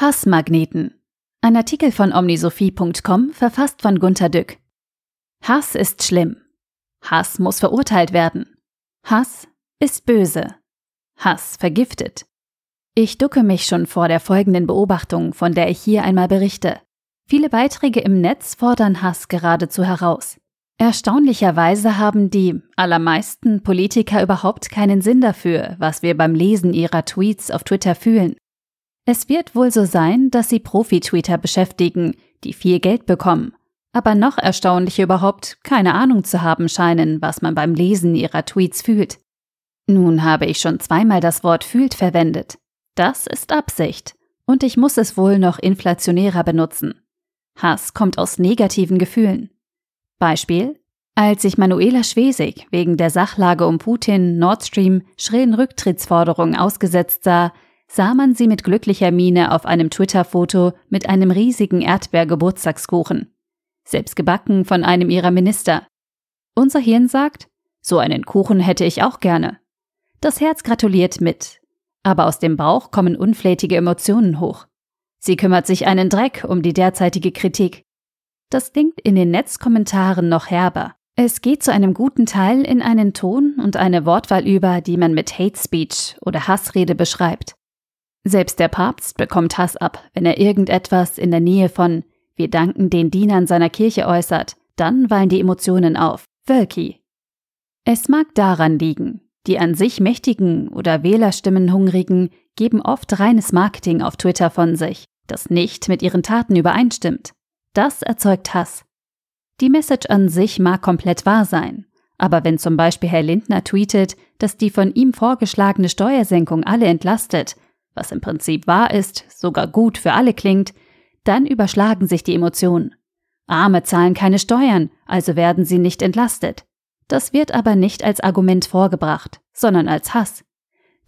Hassmagneten. Ein Artikel von omnisophie.com verfasst von Gunter Dück. Hass ist schlimm. Hass muss verurteilt werden. Hass ist böse. Hass vergiftet. Ich ducke mich schon vor der folgenden Beobachtung, von der ich hier einmal berichte. Viele Beiträge im Netz fordern Hass geradezu heraus. Erstaunlicherweise haben die allermeisten Politiker überhaupt keinen Sinn dafür, was wir beim Lesen ihrer Tweets auf Twitter fühlen. Es wird wohl so sein, dass sie Profi-Tweeter beschäftigen, die viel Geld bekommen, aber noch erstaunlicher überhaupt keine Ahnung zu haben scheinen, was man beim Lesen ihrer Tweets fühlt. Nun habe ich schon zweimal das Wort fühlt verwendet. Das ist Absicht. Und ich muss es wohl noch inflationärer benutzen. Hass kommt aus negativen Gefühlen. Beispiel als sich Manuela Schwesig wegen der Sachlage um Putin, Nord Stream, schrillen Rücktrittsforderungen ausgesetzt sah, sah man sie mit glücklicher Miene auf einem Twitter-Foto mit einem riesigen Erdbeergeburtstagskuchen. Selbst gebacken von einem ihrer Minister. Unser Hirn sagt, so einen Kuchen hätte ich auch gerne. Das Herz gratuliert mit. Aber aus dem Bauch kommen unflätige Emotionen hoch. Sie kümmert sich einen Dreck um die derzeitige Kritik. Das klingt in den Netzkommentaren noch herber. Es geht zu einem guten Teil in einen Ton und eine Wortwahl über, die man mit Hate Speech oder Hassrede beschreibt. Selbst der Papst bekommt Hass ab, wenn er irgendetwas in der Nähe von Wir danken den Dienern seiner Kirche äußert, dann wallen die Emotionen auf. Wölki. Es mag daran liegen, die an sich mächtigen oder Wählerstimmenhungrigen geben oft reines Marketing auf Twitter von sich, das nicht mit ihren Taten übereinstimmt. Das erzeugt Hass. Die Message an sich mag komplett wahr sein, aber wenn zum Beispiel Herr Lindner tweetet, dass die von ihm vorgeschlagene Steuersenkung alle entlastet, was im Prinzip wahr ist, sogar gut für alle klingt, dann überschlagen sich die Emotionen. Arme zahlen keine Steuern, also werden sie nicht entlastet. Das wird aber nicht als Argument vorgebracht, sondern als Hass.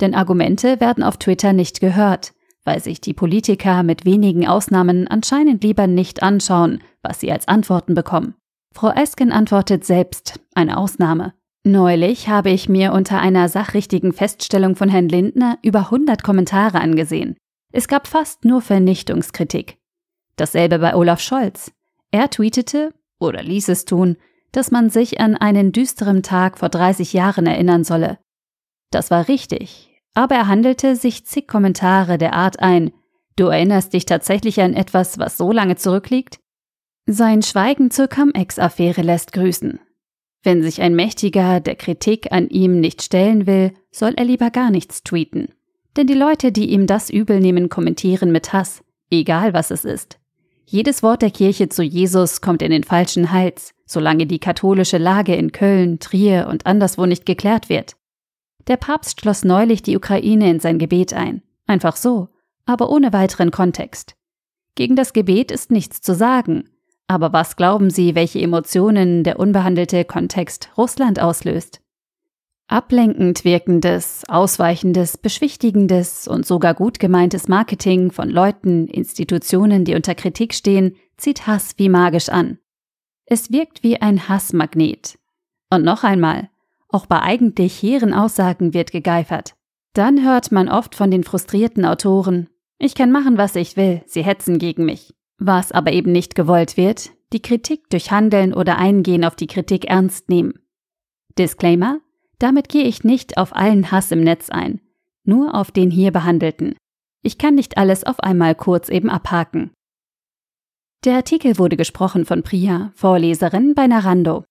Denn Argumente werden auf Twitter nicht gehört, weil sich die Politiker mit wenigen Ausnahmen anscheinend lieber nicht anschauen, was sie als Antworten bekommen. Frau Esken antwortet selbst, eine Ausnahme. Neulich habe ich mir unter einer sachrichtigen Feststellung von Herrn Lindner über 100 Kommentare angesehen. Es gab fast nur Vernichtungskritik. Dasselbe bei Olaf Scholz. Er tweetete, oder ließ es tun, dass man sich an einen düsteren Tag vor 30 Jahren erinnern solle. Das war richtig, aber er handelte sich zig Kommentare der Art ein, du erinnerst dich tatsächlich an etwas, was so lange zurückliegt? Sein Schweigen zur Cum-Ex-Affäre lässt grüßen. Wenn sich ein Mächtiger der Kritik an ihm nicht stellen will, soll er lieber gar nichts tweeten. Denn die Leute, die ihm das übel nehmen, kommentieren mit Hass, egal was es ist. Jedes Wort der Kirche zu Jesus kommt in den falschen Hals, solange die katholische Lage in Köln, Trier und anderswo nicht geklärt wird. Der Papst schloss neulich die Ukraine in sein Gebet ein. Einfach so, aber ohne weiteren Kontext. Gegen das Gebet ist nichts zu sagen. Aber was glauben Sie, welche Emotionen der unbehandelte Kontext Russland auslöst? Ablenkend wirkendes, ausweichendes, beschwichtigendes und sogar gut gemeintes Marketing von Leuten, Institutionen, die unter Kritik stehen, zieht Hass wie magisch an. Es wirkt wie ein Hassmagnet. Und noch einmal, auch bei eigentlich hehren Aussagen wird gegeifert. Dann hört man oft von den frustrierten Autoren, ich kann machen, was ich will, sie hetzen gegen mich. Was aber eben nicht gewollt wird, die Kritik durch Handeln oder Eingehen auf die Kritik ernst nehmen. Disclaimer, damit gehe ich nicht auf allen Hass im Netz ein, nur auf den hier behandelten. Ich kann nicht alles auf einmal kurz eben abhaken. Der Artikel wurde gesprochen von Priya, Vorleserin bei Narando.